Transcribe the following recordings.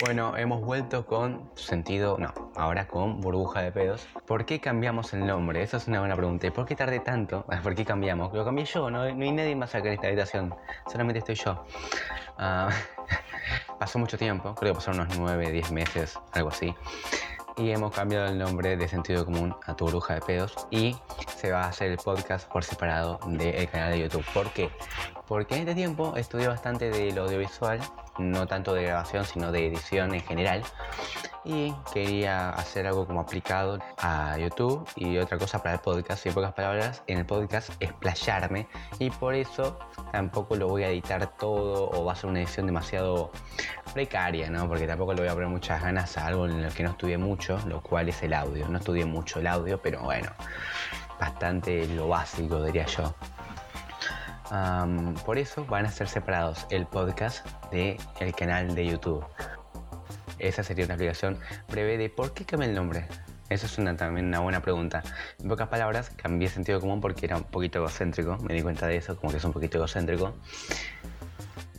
Bueno, hemos vuelto con sentido, no, ahora con burbuja de pedos. ¿Por qué cambiamos el nombre? Esa es una buena pregunta. ¿Y por qué tardé tanto? ¿Por qué cambiamos? Lo cambié yo, no, no hay nadie más acá en esta habitación, solamente estoy yo. Ah, pasó mucho tiempo, creo que pasaron unos 9, 10 meses, algo así. Y hemos cambiado el nombre de sentido común a tu burbuja de pedos y se va a hacer el podcast por separado del canal de YouTube. ¿Por qué? Porque en este tiempo estudié bastante del audiovisual no tanto de grabación, sino de edición en general. Y quería hacer algo como aplicado a YouTube y otra cosa para el podcast. Y en pocas palabras, en el podcast explayarme. Y por eso tampoco lo voy a editar todo o va a ser una edición demasiado precaria, ¿no? Porque tampoco le voy a poner muchas ganas a algo en lo que no estudié mucho, lo cual es el audio. No estudié mucho el audio, pero bueno, bastante lo básico, diría yo por eso van a ser separados el podcast del el canal de YouTube. Esa sería una explicación breve de por qué cambié el nombre. Eso es una, también una buena pregunta. En pocas palabras, cambié sentido común porque era un poquito egocéntrico. Me di cuenta de eso, como que es un poquito egocéntrico.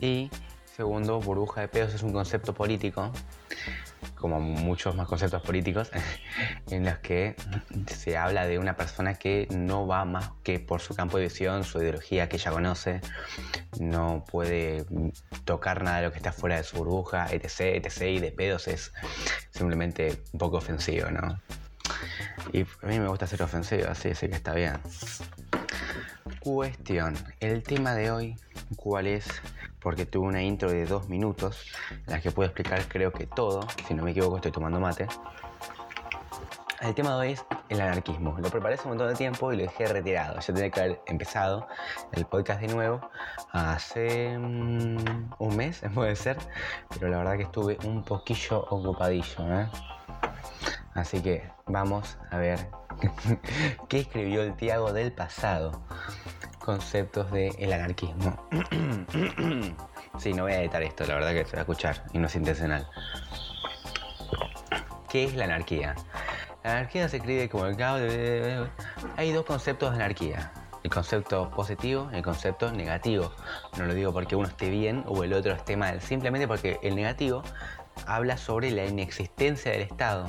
Y segundo, burbuja de pedos es un concepto político como muchos más conceptos políticos, en los que se habla de una persona que no va más que por su campo de visión, su ideología que ella conoce, no puede tocar nada de lo que está fuera de su burbuja, etc, etc, y de pedos es simplemente un poco ofensivo, ¿no? Y a mí me gusta ser ofensivo, así, así que está bien. Cuestión, el tema de hoy, ¿cuál es? porque tuve una intro de dos minutos en la que puedo explicar creo que todo, si no me equivoco estoy tomando mate. El tema de hoy es el anarquismo. Lo preparé hace un montón de tiempo y lo dejé retirado. Yo tenía que haber empezado el podcast de nuevo hace mm, un mes, puede ser, pero la verdad que estuve un poquillo ocupadillo. ¿eh? Así que vamos a ver qué escribió el Tiago del pasado conceptos del anarquismo. sí, no voy a editar esto, la verdad que se va a escuchar y no es intencional. ¿Qué es la anarquía? La anarquía se escribe como el caos. Hay dos conceptos de anarquía. El concepto positivo y el concepto negativo. No lo digo porque uno esté bien o el otro esté mal, simplemente porque el negativo habla sobre la inexistencia del Estado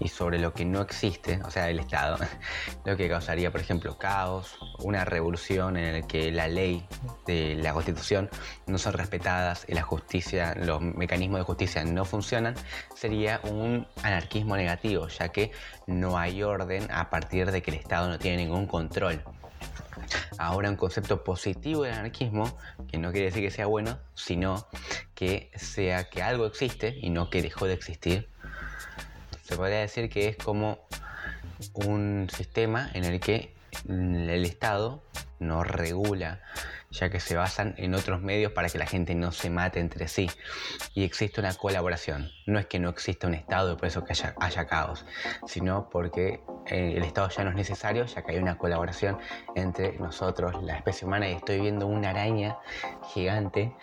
y sobre lo que no existe, o sea, el Estado, lo que causaría, por ejemplo, caos, una revolución en la que la ley de la Constitución no son respetadas y la justicia, los mecanismos de justicia no funcionan, sería un anarquismo negativo, ya que no hay orden a partir de que el Estado no tiene ningún control. Ahora un concepto positivo del anarquismo, que no quiere decir que sea bueno, sino que sea que algo existe y no que dejó de existir. Se podría decir que es como un sistema en el que el Estado no regula ya que se basan en otros medios para que la gente no se mate entre sí. Y existe una colaboración. No es que no exista un Estado y por eso que haya, caos, sino porque eh, el Estado ya no es necesario, ya que hay una colaboración entre nosotros, la especie humana, y estoy viendo una araña gigante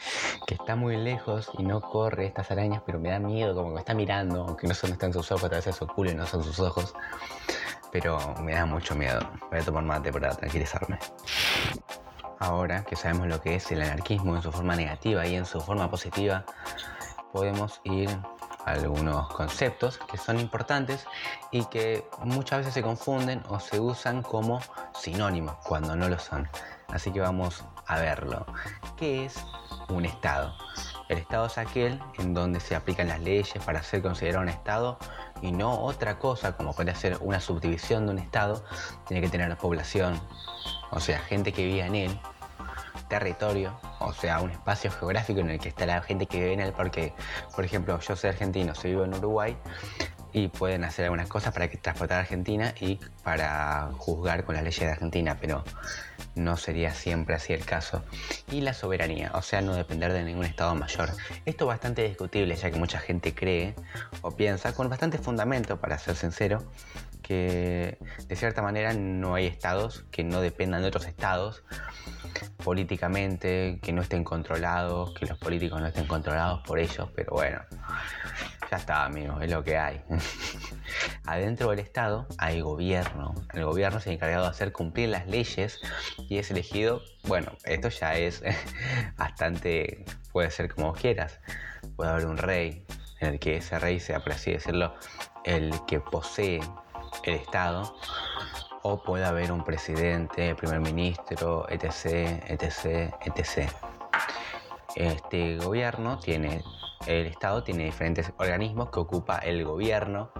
que está muy lejos y no corre estas arañas, pero me da miedo, como que me está mirando, aunque no son están sus ojos, tal vez es su y no son sus ojos. Pero me da mucho miedo. Voy a tomar mate para tranquilizarme. Ahora que sabemos lo que es el anarquismo en su forma negativa y en su forma positiva, podemos ir a algunos conceptos que son importantes y que muchas veces se confunden o se usan como sinónimos cuando no lo son. Así que vamos a verlo. ¿Qué es un Estado? El Estado es aquel en donde se aplican las leyes para ser considerado un Estado y no otra cosa como puede ser una subdivisión de un Estado. Tiene que tener población, o sea, gente que vive en él, territorio, o sea, un espacio geográfico en el que está la gente que vive en él, porque, por ejemplo, yo soy argentino, soy vivo en Uruguay, y pueden hacer algunas cosas para que transportar a Argentina y para juzgar con las leyes de Argentina, pero no sería siempre así el caso. Y la soberanía, o sea, no depender de ningún Estado mayor. Esto es bastante discutible, ya que mucha gente cree o piensa, con bastante fundamento, para ser sincero, que de cierta manera no hay estados que no dependan de otros estados políticamente, que no estén controlados, que los políticos no estén controlados por ellos, pero bueno, ya está, amigos, es lo que hay. Adentro del Estado hay gobierno. El gobierno es el encargado de hacer cumplir las leyes y es elegido, bueno, esto ya es bastante, puede ser como quieras. Puede haber un rey, en el que ese rey sea, por así decirlo, el que posee el Estado, o puede haber un presidente, primer ministro, etc., etc., etc. Este gobierno tiene, el Estado tiene diferentes organismos que ocupa el gobierno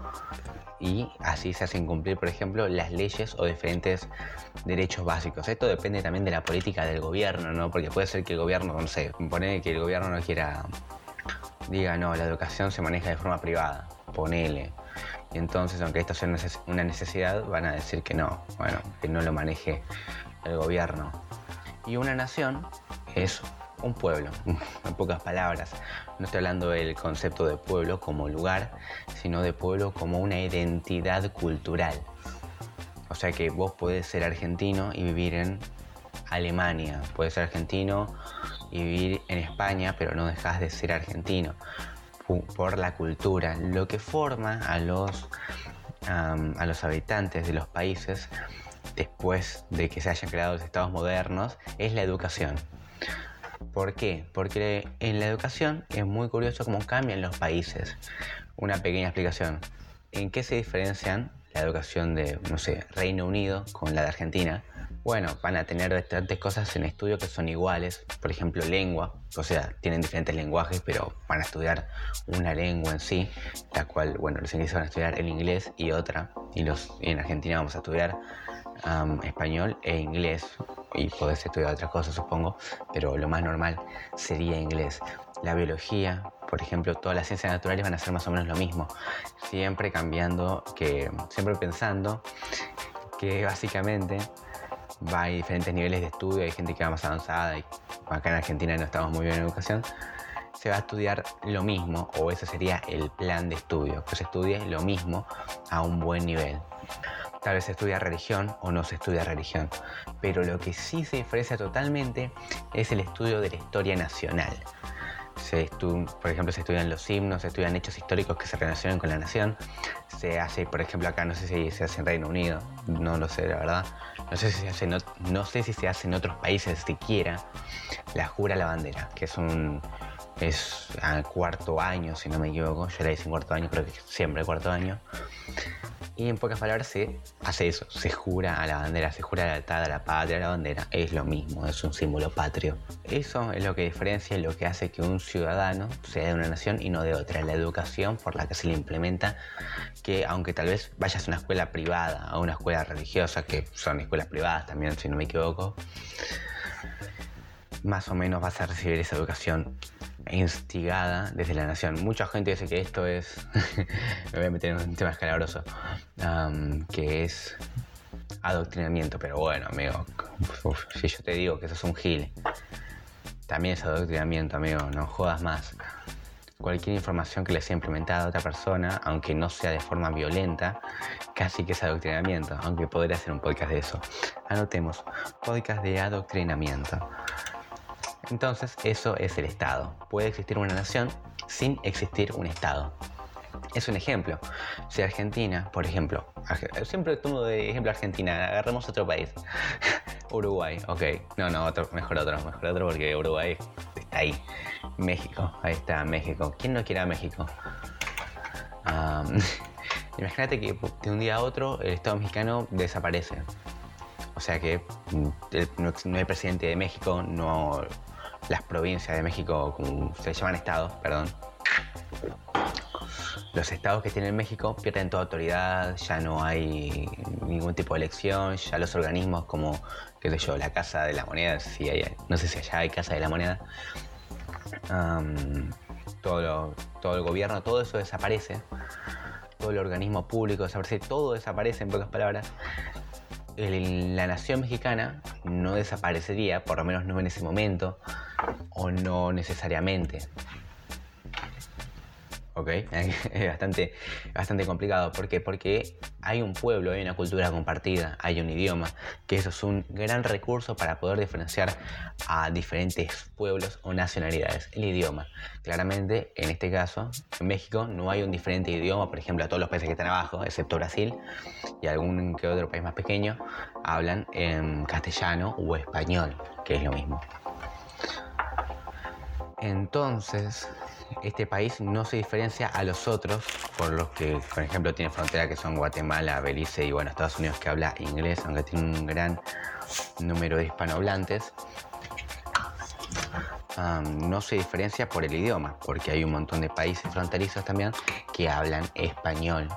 y así se hacen cumplir, por ejemplo, las leyes o diferentes derechos básicos. Esto depende también de la política del gobierno, ¿no? Porque puede ser que el gobierno, no sé, pone que el gobierno no quiera, diga, no, la educación se maneja de forma privada, ponele entonces, aunque esto sea una necesidad, van a decir que no, bueno, que no lo maneje el gobierno. Y una nación es un pueblo, en pocas palabras. No estoy hablando del concepto de pueblo como lugar, sino de pueblo como una identidad cultural. O sea que vos podés ser argentino y vivir en Alemania, puedes ser argentino y vivir en España, pero no dejas de ser argentino por la cultura, lo que forma a los, a los habitantes de los países después de que se hayan creado los estados modernos es la educación. ¿Por qué? Porque en la educación es muy curioso cómo cambian los países. Una pequeña explicación. ¿En qué se diferencian la educación de, no sé, Reino Unido con la de Argentina? Bueno, van a tener bastantes cosas en estudio que son iguales, por ejemplo lengua, o sea, tienen diferentes lenguajes, pero van a estudiar una lengua en sí, la cual, bueno, los ingleses van a estudiar el inglés y otra, y los en Argentina vamos a estudiar español e inglés, y podés estudiar otras cosas, supongo, pero lo más normal sería inglés. La biología, por ejemplo, todas las ciencias naturales van a ser más o menos lo mismo, siempre cambiando, que siempre pensando que básicamente va, diferentes niveles de estudio, hay gente que va más avanzada y acá en Argentina no estamos muy bien en educación, se va a estudiar lo mismo o ese sería el plan de estudio, que se estudie lo mismo a un buen nivel. Tal vez se estudia religión o no se estudia religión, pero lo que sí se diferencia totalmente es el estudio de la historia nacional se por ejemplo, se estudian los himnos, se estudian hechos históricos que se relacionan con la nación. Se hace, por ejemplo, acá, no sé si se hace en Reino Unido, no lo sé, la verdad. No sé si se hace en, no sé si se hace en otros países siquiera, la jura la bandera, que es un es al cuarto año, si no me equivoco. Yo la hice en cuarto año, creo que siempre cuarto año. Y en pocas palabras se hace eso, se jura a la bandera, se jura a la lealtad a la patria, a la bandera. Es lo mismo, es un símbolo patrio. Eso es lo que diferencia, lo que hace que un ciudadano sea de una nación y no de otra. La educación por la que se le implementa que aunque tal vez vayas a una escuela privada, a una escuela religiosa, que son escuelas privadas también, si no me equivoco, más o menos vas a recibir esa educación instigada desde la nación. Mucha gente dice que esto es, me voy a meter en un tema escalabroso, que es adoctrinamiento, pero bueno, amigo, si yo te digo que eso es un gil, también es adoctrinamiento, amigo, no jodas más. Cualquier información que le sea implementada a otra persona, aunque no sea de forma violenta, casi que es adoctrinamiento, aunque podría hacer un podcast de eso. Anotemos, podcast de adoctrinamiento. Entonces, eso es el Estado. Puede existir una nación sin existir un Estado. Es un ejemplo. Si Argentina, por ejemplo, siempre tomo de ejemplo Argentina, agarremos otro país. Uruguay, ok. No, no, otro, mejor otro, mejor otro porque Uruguay está ahí. México, ahí está, México. ¿Quién no quiere a México? imagínate que de un día a otro el Estado mexicano desaparece. O sea que mm, no, no hay presidente de México, no las provincias de México, se llaman estados, perdón. Los estados que tienen México pierden toda autoridad, ya no hay ningún tipo de elección, ya los organismos como, qué sé yo, la Casa de la Moneda, si no sé si allá hay Casa de la Moneda, todo, todo el gobierno, todo eso desaparece, todo el organismo público desaparece, todo desaparece en pocas palabras, la nación mexicana no desaparecería, por lo menos no en ese momento, o no necesariamente. ¿Ok? Es bastante, bastante complicado. ¿Por qué? Porque hay un pueblo, hay una cultura compartida, hay un idioma, que eso es un gran recurso para poder diferenciar a diferentes pueblos o nacionalidades. El idioma. Claramente, en este caso, en México no hay un diferente idioma, por ejemplo, a todos los países que están abajo, excepto Brasil y algún que otro país más pequeño, hablan en castellano o español, que es lo mismo. Entonces, este país no se diferencia a los otros, por los que, por ejemplo, tiene frontera que son Guatemala, Belice y bueno, Estados Unidos que habla inglés, aunque tiene un gran número de hispanohablantes. no se diferencia por el idioma, porque hay un montón de países fronterizos también que hablan español.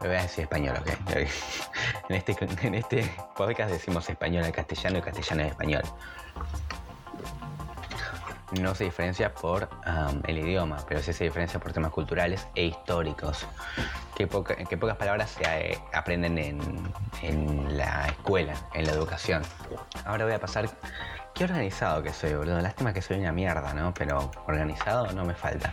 Me voy a decir español, ok. En este, en este podcast decimos español al castellano y castellano al español no se diferencia por el idioma, pero sí se diferencia por temas culturales e históricos, que, pocas palabras se eh, aprenden en, la escuela, en la educación. Ahora voy a pasar... Qué organizado que soy, boludo. Lástima que soy una mierda, ¿no? Pero organizado no me falta.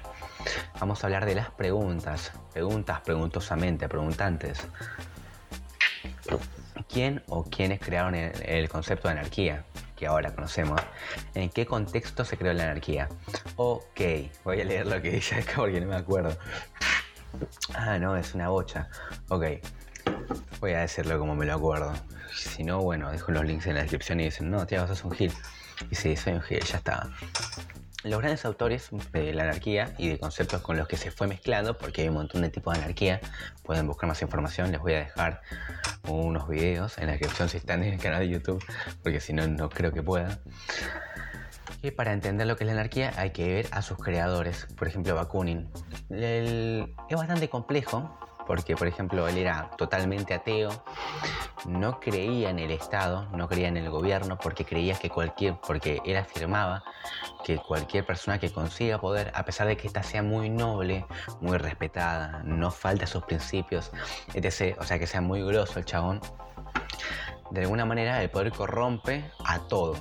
Vamos a hablar de las preguntas. Preguntas preguntosamente, preguntantes. ¿Quién o quiénes crearon el concepto de anarquía? Que ahora conocemos, ¿en qué contexto se creó la anarquía? Ok, voy a leer lo que dice acá porque no me acuerdo. Ah, no, es una bocha. Ok, voy a decirlo como me lo acuerdo. Si no, bueno, dejo los links en la descripción y dicen, no, tío, sos un gil. Y sí, soy un gil, ya está. Los grandes autores de la anarquía y de conceptos con los que se fue mezclando, porque hay un montón de tipos de anarquía, pueden buscar más información, les voy a dejar unos videos en la descripción si están en el canal de YouTube, porque si no, no creo que pueda. Y para entender lo que es la anarquía hay que ver a sus creadores, por ejemplo Bakunin. es bastante complejo porque por ejemplo él era totalmente ateo, no creía en el Estado, no creía en el gobierno, porque creía que cualquier, porque él afirmaba que cualquier persona que consiga poder, a pesar de que ésta sea muy noble, muy respetada, no falta sus principios, etc., o sea que sea muy grosso el chabón, de alguna manera el poder corrompe a todo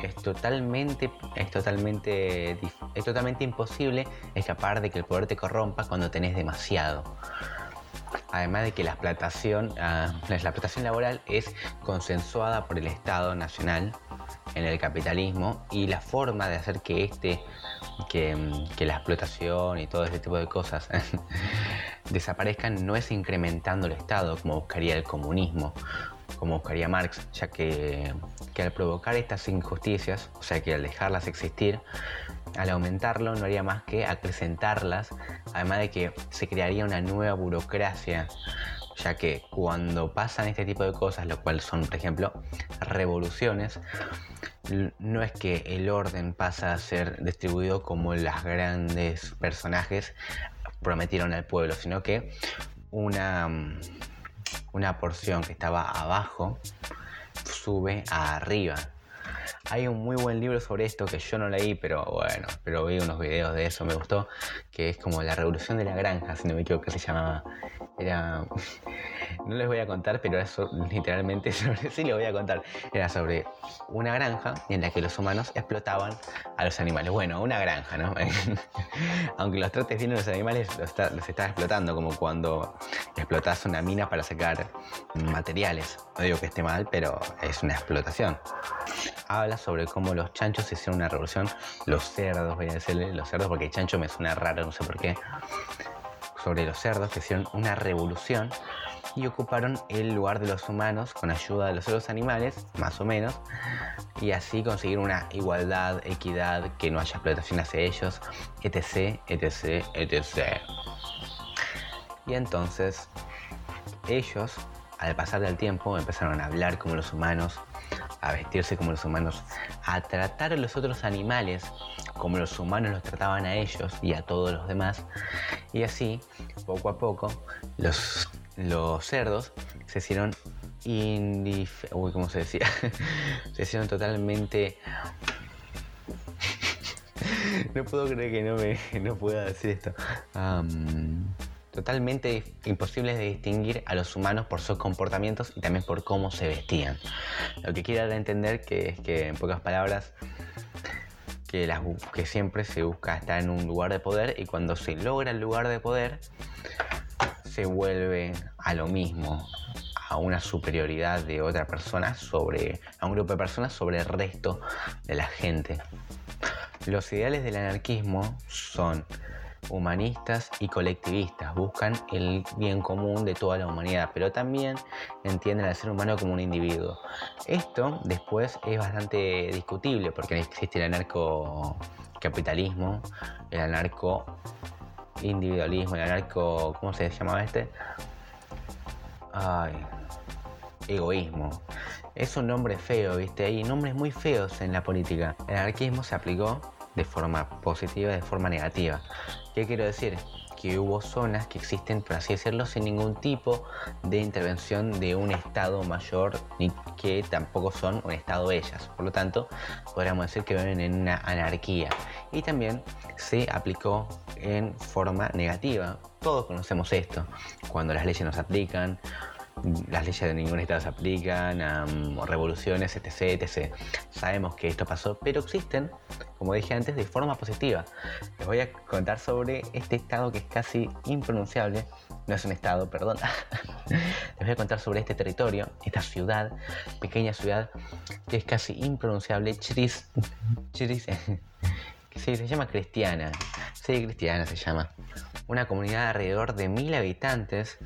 es totalmente, es totalmente, es totalmente imposible escapar de que el poder te corrompa cuando tenés demasiado. Además de que la explotación, ah, la explotación laboral es consensuada por el Estado Nacional en el capitalismo y la forma de hacer que este, que, que la explotación y todo ese tipo de cosas desaparezcan no es incrementando el Estado como buscaría el comunismo como buscaría Marx, ya que, al provocar estas injusticias, o sea que al dejarlas existir, al aumentarlo no haría más que acrecentarlas, además de que se crearía una nueva burocracia, ya que cuando pasan este tipo de cosas, lo cual son, por ejemplo, revoluciones, no es que el orden pasa a ser distribuido como los grandes personajes prometieron al pueblo, sino que una una porción que estaba abajo sube a arriba. Hay un muy buen libro sobre esto que yo no leí, pero bueno, pero vi unos videos de eso, me gustó, que es como la revolución de la granja, si no me equivoco, que se llamaba. Era. No les voy a contar, pero era literalmente sobre. Sí, les voy a contar. Era sobre una granja en la que los humanos explotaban a los animales. Bueno, una granja, ¿no? Aunque los trates bien los animales, los, los estás explotando, como cuando explotas una mina para sacar materiales. No digo que esté mal, pero es una explotación. Habla sobre cómo los chanchos hicieron una revolución, los cerdos, voy a decirle, los cerdos, porque chancho me suena raro, no sé por qué, sobre los cerdos que hicieron una revolución y ocuparon el lugar de los humanos con ayuda de los otros animales, más o menos, y así conseguir una igualdad, equidad, que no haya explotación hacia ellos, etc, etc, etc. Y entonces ellos, al pasar del tiempo, empezaron a hablar como los humanos, a vestirse como los humanos, a tratar a los otros animales como los humanos los trataban a ellos y a todos los demás. Y así, poco a poco, los, los cerdos se hicieron indif... Uy, ¿cómo se decía? se hicieron totalmente... no puedo creer que no, me, no pueda decir esto totalmente imposibles de distinguir a los humanos por sus comportamientos y también por cómo se vestían. Lo que quiero dar a entender que es que, en pocas palabras, que, que siempre se busca estar en un lugar de poder y cuando se logra el lugar de poder, se vuelve a lo mismo, a una superioridad de otra persona sobre, a un grupo de personas sobre el resto de la gente. Los ideales del anarquismo son humanistas y colectivistas. Buscan el bien común de toda la humanidad, pero también entienden al ser humano como un individuo. Esto después es bastante discutible porque existe el anarcocapitalismo, el anarco individualismo, el anarco, ¿cómo se llamaba este? Ay, egoísmo. Es un nombre feo, ¿viste? Hay nombres muy feos en la política. El anarquismo se aplicó de forma positiva de forma negativa. ¿Qué quiero decir? Que hubo zonas que existen, por así decirlo, sin ningún tipo de intervención de un Estado mayor, ni que tampoco son un Estado ellas. Por lo tanto, podríamos decir que viven en una anarquía. Y también se aplicó en forma negativa. Todos conocemos esto. Cuando las leyes nos aplican, las leyes de ningún estado se aplican, revoluciones, etc, etc. Sabemos que esto pasó, pero existen, como dije antes, de forma positiva. Les voy a contar sobre este estado que es casi impronunciable. No es un estado, perdón. Les voy a contar sobre este territorio, esta ciudad, pequeña ciudad, que es casi impronunciable. Chiris. Chiris. Sí, se llama Cristiana. Sí, Cristiana se llama. Una comunidad de alrededor de mil habitantes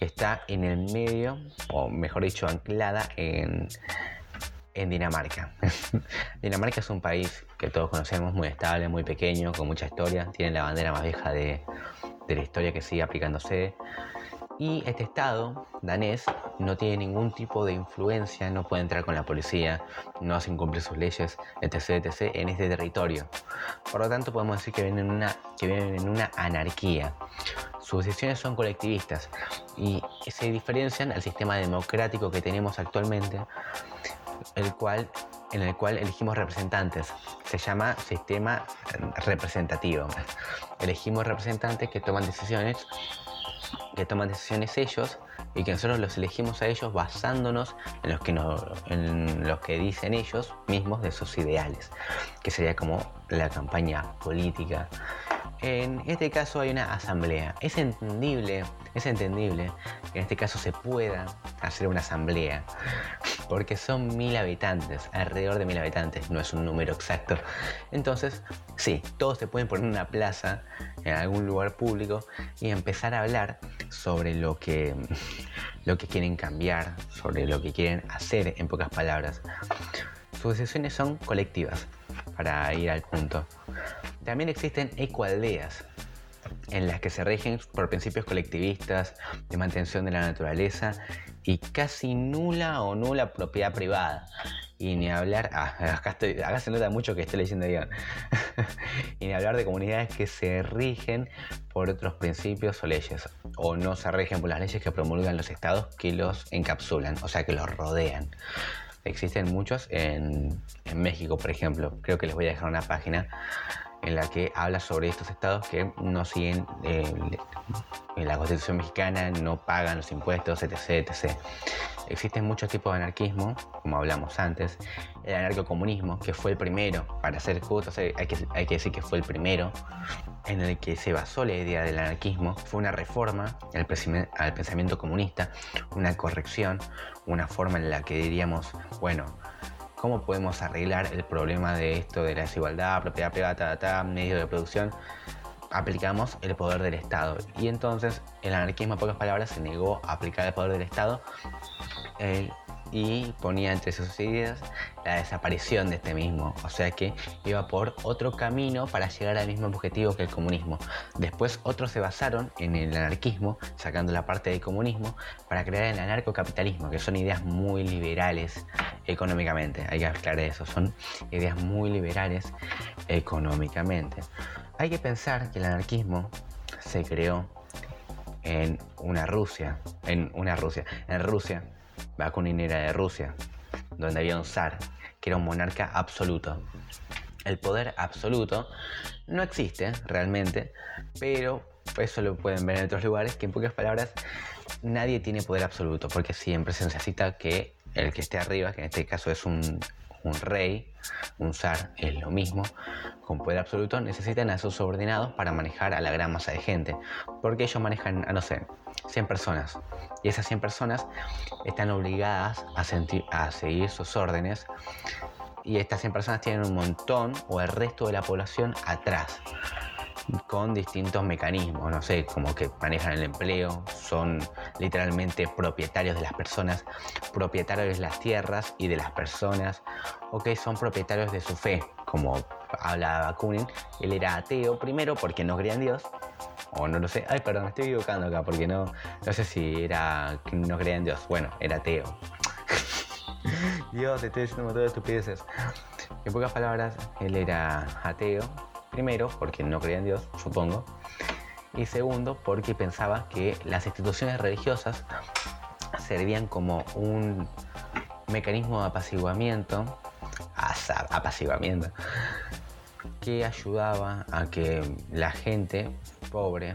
está en el medio, o mejor dicho, anclada en, en Dinamarca. Dinamarca es un país que todos conocemos, muy estable, muy pequeño, con mucha historia. Tiene la bandera más vieja de, de la historia que sigue aplicándose. Y este estado danés no tiene ningún tipo de influencia, no puede entrar con la policía, no hacen cumplir sus leyes, etc, etc, en este territorio. Por lo tanto, podemos decir que viven en una, en una anarquía. Sus decisiones son colectivistas y se diferencian al sistema democrático que tenemos actualmente, el cual, en el cual elegimos representantes. Se llama sistema representativo. Elegimos representantes que toman decisiones que toman decisiones ellos y que nosotros los elegimos a ellos basándonos en los que, en los que dicen ellos mismos de sus ideales, que sería como la campaña política. En este caso hay una asamblea. Es entendible, es entendible que en este caso se pueda hacer una asamblea, porque son mil habitantes, alrededor de mil habitantes, no es un número exacto. Entonces, sí, todos se pueden poner en una plaza, en algún lugar público, y empezar a hablar sobre lo que, lo que quieren cambiar, sobre lo que quieren hacer, en pocas palabras. Sus decisiones son colectivas, para ir al punto. También existen ecoaldeas, en las que se rigen por principios colectivistas de mantención de la naturaleza y casi nula o nula propiedad privada. Y ni hablar, ah, acá, se nota mucho que estoy leyendo y ni hablar de comunidades que se rigen por otros principios o leyes, o no se rigen por las leyes que promulgan los estados que los encapsulan, o sea, que los rodean. Existen muchos en, en México, por ejemplo. Creo que les voy a dejar una página en la que habla sobre estos estados que no siguen eh, la constitución mexicana, no pagan los impuestos, etc. etc. Existen muchos tipos de anarquismo, como hablamos antes. El anarcocomunismo, que fue el primero, para ser justos, hay que, hay que decir que fue el primero en el que se basó la idea del anarquismo. Fue una reforma al, pensamiento comunista, una corrección, una forma en la que diríamos, bueno, cómo podemos arreglar el problema de esto de la desigualdad, propiedad privada, medio de producción, aplicamos el poder del Estado. Y entonces el anarquismo, en pocas palabras, se negó a aplicar el poder del Estado y ponía entre sus ideas la desaparición de este mismo, o sea que iba por otro camino para llegar al mismo objetivo que el comunismo. Después otros se basaron en el anarquismo, sacando la parte del comunismo, para crear el anarcocapitalismo, que son ideas muy liberales económicamente, hay que aclarar eso, son ideas muy liberales económicamente. Hay que pensar que el anarquismo se creó en una Rusia, en una Rusia, en Rusia, vacuninera de Rusia, donde había un zar, que era un monarca absoluto. El poder absoluto no existe realmente, pero eso lo pueden ver en otros lugares, que en pocas palabras nadie tiene poder absoluto, porque siempre se necesita que el que esté arriba, que en este caso es un, un rey, un zar, es lo mismo, con poder absoluto, necesitan a sus subordinados para manejar a la gran masa de gente, porque ellos manejan a, no sé, 100 personas, y esas 100 personas están obligadas a, a seguir sus órdenes, y estas 100 personas tienen un montón, o el resto de la población, atrás. Con distintos mecanismos, no sé, como que manejan el empleo, son literalmente propietarios de las personas, propietarios de las tierras y de las personas, o que son propietarios de su fe, como habla Bakunin, él era ateo primero porque no creía en Dios, o no lo sé, ay perdón, me estoy equivocando acá porque no, no sé si era que no creía en Dios, bueno, era ateo. Dios, estoy diciendo un montón de estupideces. En pocas palabras, él era ateo, primero porque no creía en Dios, supongo, y segundo porque pensaba que las instituciones religiosas servían como un mecanismo de apaciguamiento, apaciguamiento, que ayudaba a que la gente pobre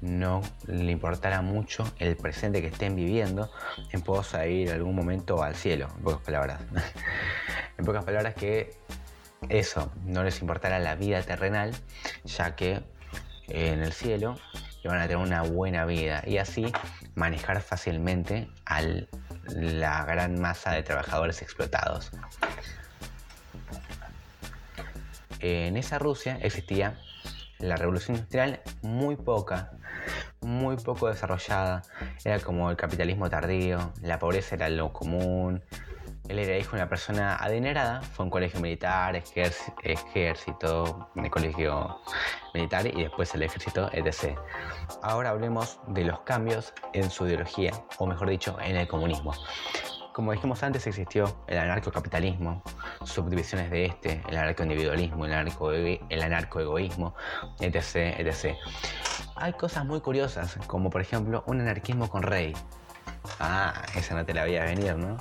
no le importara mucho el presente que estén viviendo en pos ir algún momento al cielo, en pocas palabras. en pocas palabras que eso, no les importara la vida terrenal, ya que en el cielo iban a tener una buena vida y así manejar fácilmente a la gran masa de trabajadores explotados. En esa Rusia existía la revolución industrial muy poca, muy poco desarrollada. Era como el capitalismo tardío, la pobreza era lo común. Él era hijo de una persona adinerada, fue a un colegio militar, ejército, el colegio militar y después el ejército, etc. Ahora hablemos de los cambios en su ideología, o mejor dicho, en el comunismo. Como dijimos antes, existió el anarcocapitalismo, subdivisiones de este, el anarcoindividualismo, el, anarco el anarcoegoísmo, etc, etc. Hay cosas muy curiosas, como por ejemplo un anarquismo con rey. Ah, esa no te la veía venir, ¿no?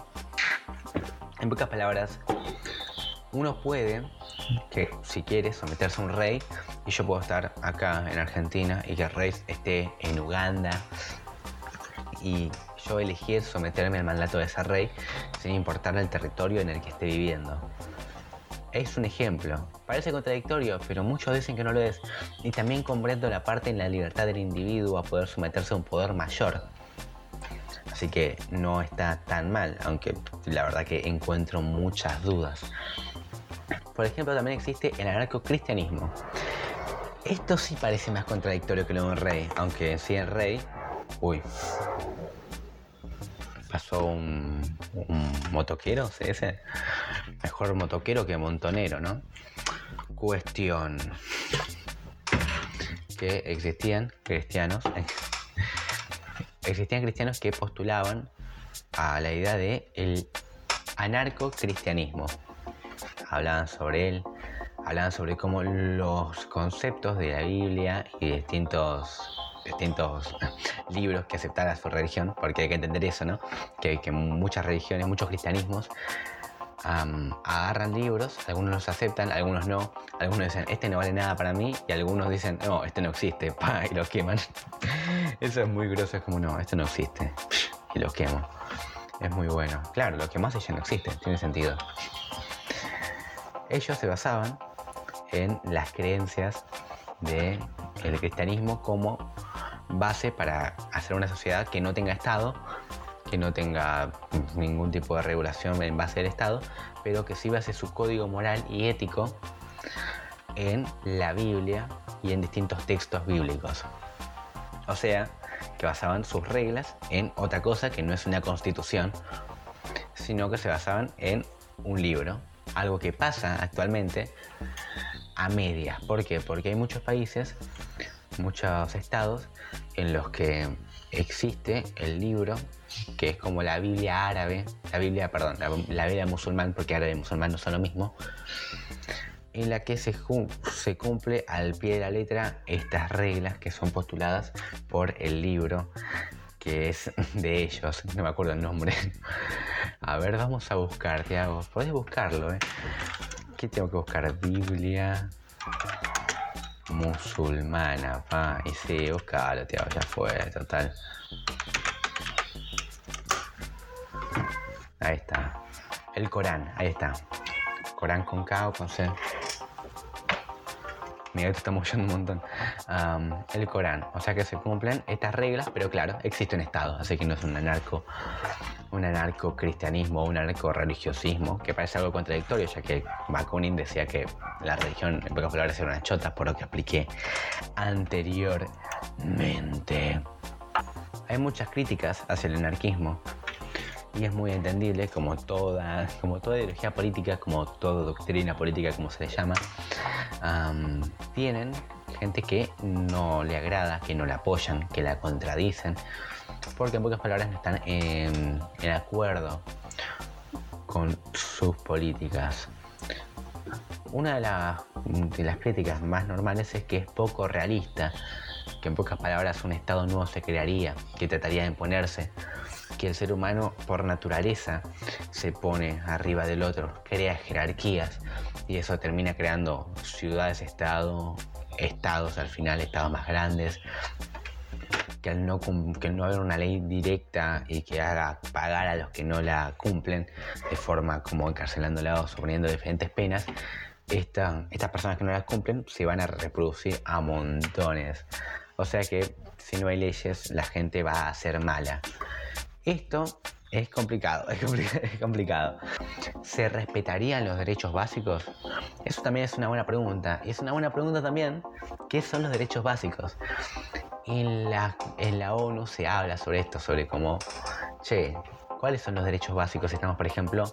En pocas palabras, uno puede, que si quiere, someterse a un rey y yo puedo estar acá en Argentina y que el rey esté en Uganda y yo elegir someterme al mandato de ese rey sin importar el territorio en el que esté viviendo. Es un ejemplo. Parece contradictorio, pero muchos dicen que no lo es. Y también comprendo la parte en la libertad del individuo a poder someterse a un poder mayor. Así que no está tan mal, aunque la verdad que encuentro muchas dudas. Por ejemplo, también existe el anarco-cristianismo. Esto sí parece más contradictorio que lo de un rey, aunque sí el rey... Uy, pasó un, motoquero, ¿sí? ese mejor motoquero que montonero, ¿no? Cuestión que existían cristianos, existían cristianos que postulaban a la idea de el anarco-cristianismo. Hablaban sobre él, hablaban sobre cómo los conceptos de la Biblia y distintos distintos libros que aceptara su religión, porque hay que entender eso, ¿no? Que, que muchas religiones, muchos cristianismos agarran libros, algunos los aceptan, algunos no, algunos dicen, este no vale nada para mí, y algunos dicen, no, este no existe, y los queman. Eso es muy grosso, es como, no, esto no existe, y los quemo. Es muy bueno. Claro, lo que más ya no existe, tiene sentido. Ellos se basaban en las creencias del cristianismo como base para hacer una sociedad que no tenga Estado, que no tenga ningún tipo de regulación en base al Estado, pero que sí base su código moral y ético en la Biblia y en distintos textos bíblicos. O sea, que basaban sus reglas en otra cosa que no es una constitución, sino que se basaban en un libro. Algo que pasa actualmente a medias. ¿Por qué? Porque hay muchos países, muchos estados en los que existe el libro que es como la Biblia árabe, la Biblia, perdón, la, Biblia musulmán, porque árabe y musulmán no son lo mismo, en la que se, se cumple al pie de la letra estas reglas que son postuladas por el libro que es de ellos, no me acuerdo el nombre. A ver, vamos a buscar, Tiago. Podés buscarlo, ¿eh? ¿Qué tengo que buscar? Biblia musulmana, pa. Y sí, buscalo, tío, ya fue, total. Ahí está. El Corán, ahí está. Corán con K o con C. Mi gato está moviendo un montón. el Corán. O sea que se cumplen estas reglas, pero claro, existe un Estado. Así que no es un anarco, un anarco cristianismo un anarco religiosismo, que parece algo contradictorio, ya que Bakunin decía que la religión, en pocas palabras, era una chota, por lo que expliqué anteriormente. Hay muchas críticas hacia el anarquismo, y es muy entendible como toda, como toda ideología política, como toda doctrina política, como se le llama, tienen gente que no le agrada, que no la apoyan, que la contradicen, porque en pocas palabras no están en, acuerdo con sus políticas. Una de, de las críticas más normales es que es poco realista, que en pocas palabras un Estado nuevo se crearía, que trataría de imponerse que el ser humano por naturaleza se pone arriba del otro, crea jerarquías y eso termina creando ciudades, estado, estados al final, estados más grandes, que al no, que no haber una ley directa y que haga pagar a los que no la cumplen de forma como encarcelándolos o poniendo diferentes penas, esta, estas personas que no las cumplen se van a reproducir a montones. O sea que si no hay leyes, la gente va a ser mala. Esto es complicado, es complicado, ¿Se respetarían los derechos básicos? Eso también es una buena pregunta. Y es una buena pregunta también, ¿qué son los derechos básicos? En la, ONU se habla sobre esto, sobre cómo, che, ¿cuáles son los derechos básicos? Estamos, por ejemplo,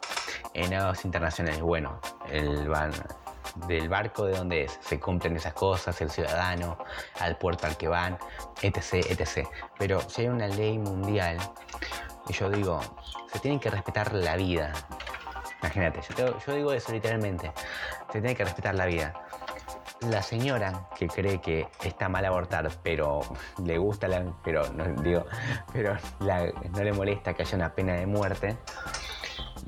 en aguas internacionales. Bueno, el van, del barco de donde es, se cumplen esas cosas, el ciudadano, al puerto al que van, etc, etc. Pero si hay una ley mundial yo digo, se tiene que respetar la vida. Imagínate, yo, digo eso literalmente. Se tiene que respetar la vida. La señora que cree que está mal abortar, pero le gusta la, pero digo, pero no le molesta que haya una pena de muerte,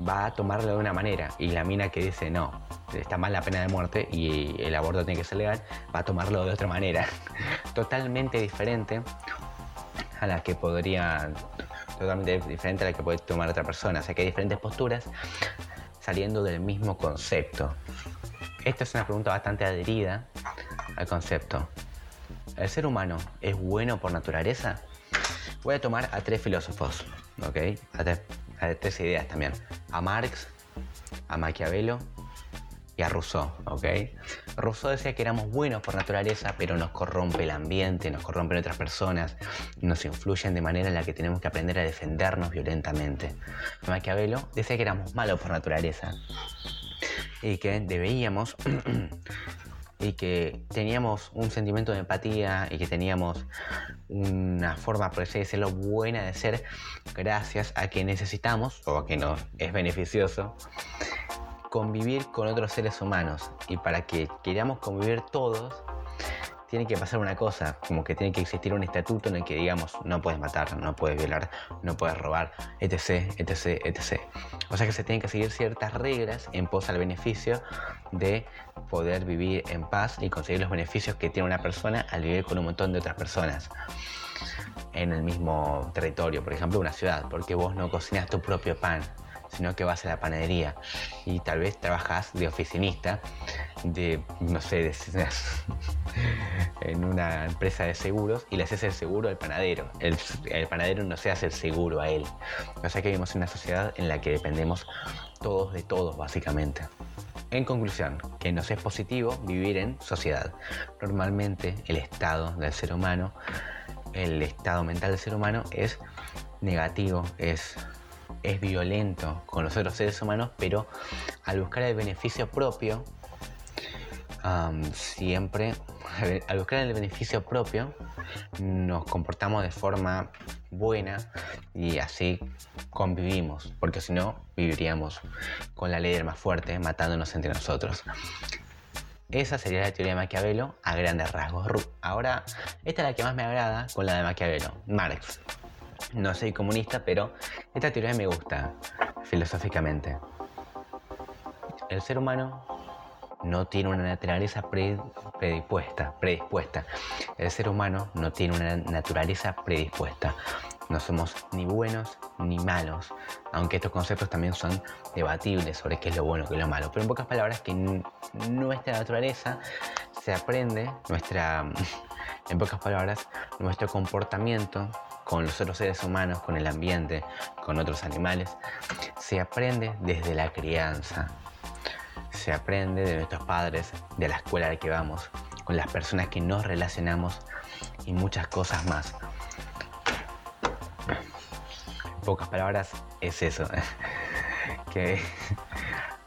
va a tomarlo de una manera. Y la mina que dice no, está mal la pena de muerte y el aborto tiene que ser legal, va a tomarlo de otra manera. Totalmente diferente a la que podría totalmente diferente a la que puede tomar otra persona. O sea que hay diferentes posturas saliendo del mismo concepto. Esta es una pregunta bastante adherida al concepto. ¿El ser humano es bueno por naturaleza? Voy a tomar a tres filósofos, ¿ok? A, a tres ideas también. A Marx, a Maquiavelo y a Rousseau, ¿ok? Rousseau decía que éramos buenos por naturaleza, pero nos corrompe el ambiente, nos corrompen otras personas, nos influyen de manera en la que tenemos que aprender a defendernos violentamente. Maquiavelo decía que éramos malos por naturaleza y que debíamos y que teníamos un sentimiento de empatía y que teníamos una forma, por así decirlo, buena de ser gracias a que necesitamos o a que nos es beneficioso convivir con otros seres humanos. Y para que queramos convivir todos, tiene que pasar una cosa, como que tiene que existir un estatuto en el que digamos, no puedes matar, no puedes violar, no puedes robar, etc, etc, etc. O sea que se tienen que seguir ciertas reglas en pos al beneficio de poder vivir en paz y conseguir los beneficios que tiene una persona al vivir con un montón de otras personas en el mismo territorio, por ejemplo, una ciudad, porque vos no cocinas tu propio pan, sino que vas a la panadería y tal vez trabajas de oficinista, de, no sé, en una empresa de seguros y le haces el seguro al panadero. El, panadero no se hace el seguro a él. O sea que vivimos en una sociedad en la que dependemos todos de todos, básicamente. En conclusión, que nos es positivo vivir en sociedad. Normalmente el estado del ser humano, el estado mental del ser humano es negativo, es es violento con los otros seres humanos, pero al buscar el beneficio propio, siempre, al buscar el beneficio propio, nos comportamos de forma buena y así convivimos, porque si no, viviríamos con la ley del más fuerte, matándonos entre nosotros. Esa sería la teoría de Maquiavelo a grandes rasgos. Ahora, esta es la que más me agrada con la de Maquiavelo, Marx. No soy comunista, pero esta teoría me gusta filosóficamente. El ser humano no tiene una naturaleza predispuesta, predispuesta. El ser humano no tiene una naturaleza predispuesta. No somos ni buenos ni malos, aunque estos conceptos también son debatibles sobre qué es lo bueno qué es lo malo. Pero en pocas palabras, que nuestra naturaleza se aprende nuestra, en pocas palabras, nuestro comportamiento con los otros seres humanos, con el ambiente, con otros animales, se aprende desde la crianza. Se aprende de nuestros padres, de la escuela a la que vamos, con las personas que nos relacionamos y muchas cosas más. En pocas palabras, es eso. que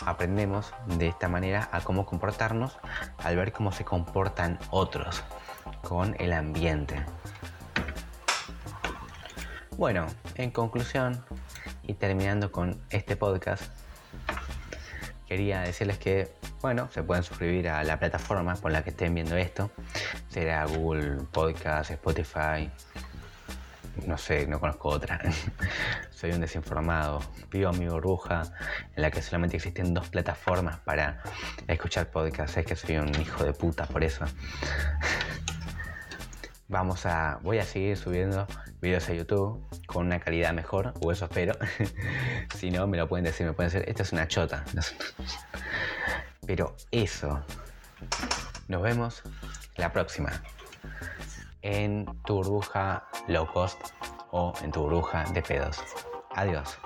aprendemos de esta manera a cómo comportarnos al ver cómo se comportan otros con el ambiente. Bueno, en conclusión y terminando con este podcast, quería decirles que, bueno, se pueden suscribir a la plataforma por la que estén viendo esto. Será Google Podcast, Spotify, no sé, no conozco otra. Soy un desinformado. Vivo mi burbuja en la que solamente existen dos plataformas para escuchar podcasts. Es que soy un hijo de puta por eso. Vamos a. Voy a seguir subiendo videos a YouTube con una calidad mejor, o eso espero. si no, me lo pueden decir, me pueden decir, esta es una chota. Pero eso. Nos vemos la próxima en tu burbuja low cost o en tu burbuja de pedos. Adiós.